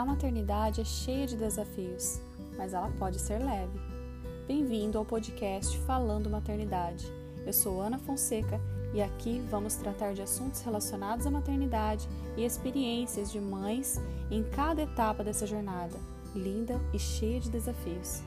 A maternidade é cheia de desafios, mas ela pode ser leve. Bem-vindo ao podcast Falando Maternidade. Eu sou Ana Fonseca e aqui vamos tratar de assuntos relacionados à maternidade e experiências de mães em cada etapa dessa jornada, linda e cheia de desafios.